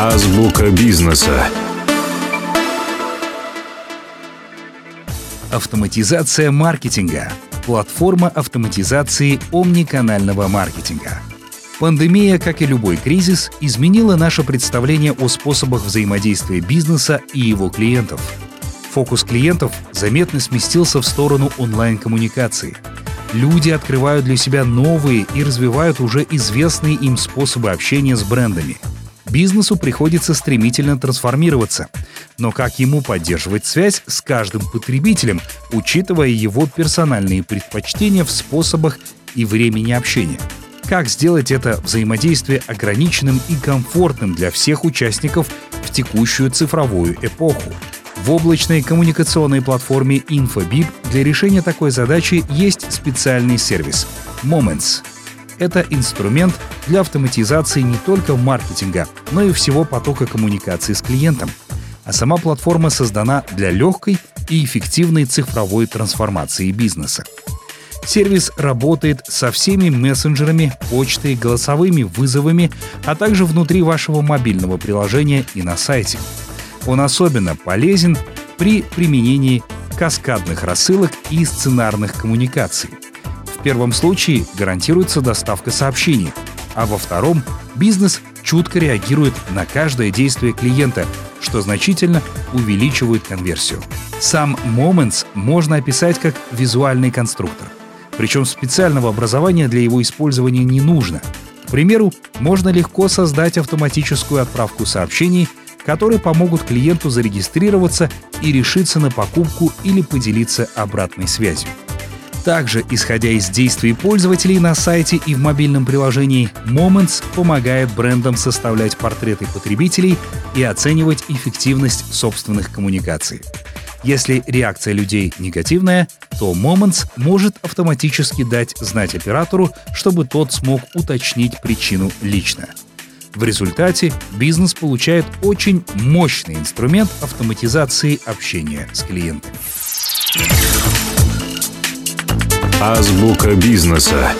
Азбука бизнеса. Автоматизация маркетинга. Платформа автоматизации омниканального маркетинга. Пандемия, как и любой кризис, изменила наше представление о способах взаимодействия бизнеса и его клиентов. Фокус клиентов заметно сместился в сторону онлайн-коммуникации. Люди открывают для себя новые и развивают уже известные им способы общения с брендами – Бизнесу приходится стремительно трансформироваться. Но как ему поддерживать связь с каждым потребителем, учитывая его персональные предпочтения в способах и времени общения? Как сделать это взаимодействие ограниченным и комфортным для всех участников в текущую цифровую эпоху? В облачной коммуникационной платформе InfoBip для решения такой задачи есть специальный сервис Moments — это инструмент для автоматизации не только маркетинга, но и всего потока коммуникации с клиентом. А сама платформа создана для легкой и эффективной цифровой трансформации бизнеса. Сервис работает со всеми мессенджерами, почтой, голосовыми вызовами, а также внутри вашего мобильного приложения и на сайте. Он особенно полезен при применении каскадных рассылок и сценарных коммуникаций – в первом случае гарантируется доставка сообщений, а во втором бизнес чутко реагирует на каждое действие клиента, что значительно увеличивает конверсию. Сам Moments можно описать как визуальный конструктор. Причем специального образования для его использования не нужно. К примеру, можно легко создать автоматическую отправку сообщений, которые помогут клиенту зарегистрироваться и решиться на покупку или поделиться обратной связью. Также, исходя из действий пользователей на сайте и в мобильном приложении, Moments помогает брендам составлять портреты потребителей и оценивать эффективность собственных коммуникаций. Если реакция людей негативная, то Moments может автоматически дать знать оператору, чтобы тот смог уточнить причину лично. В результате бизнес получает очень мощный инструмент автоматизации общения с клиентами. Азбука бизнеса.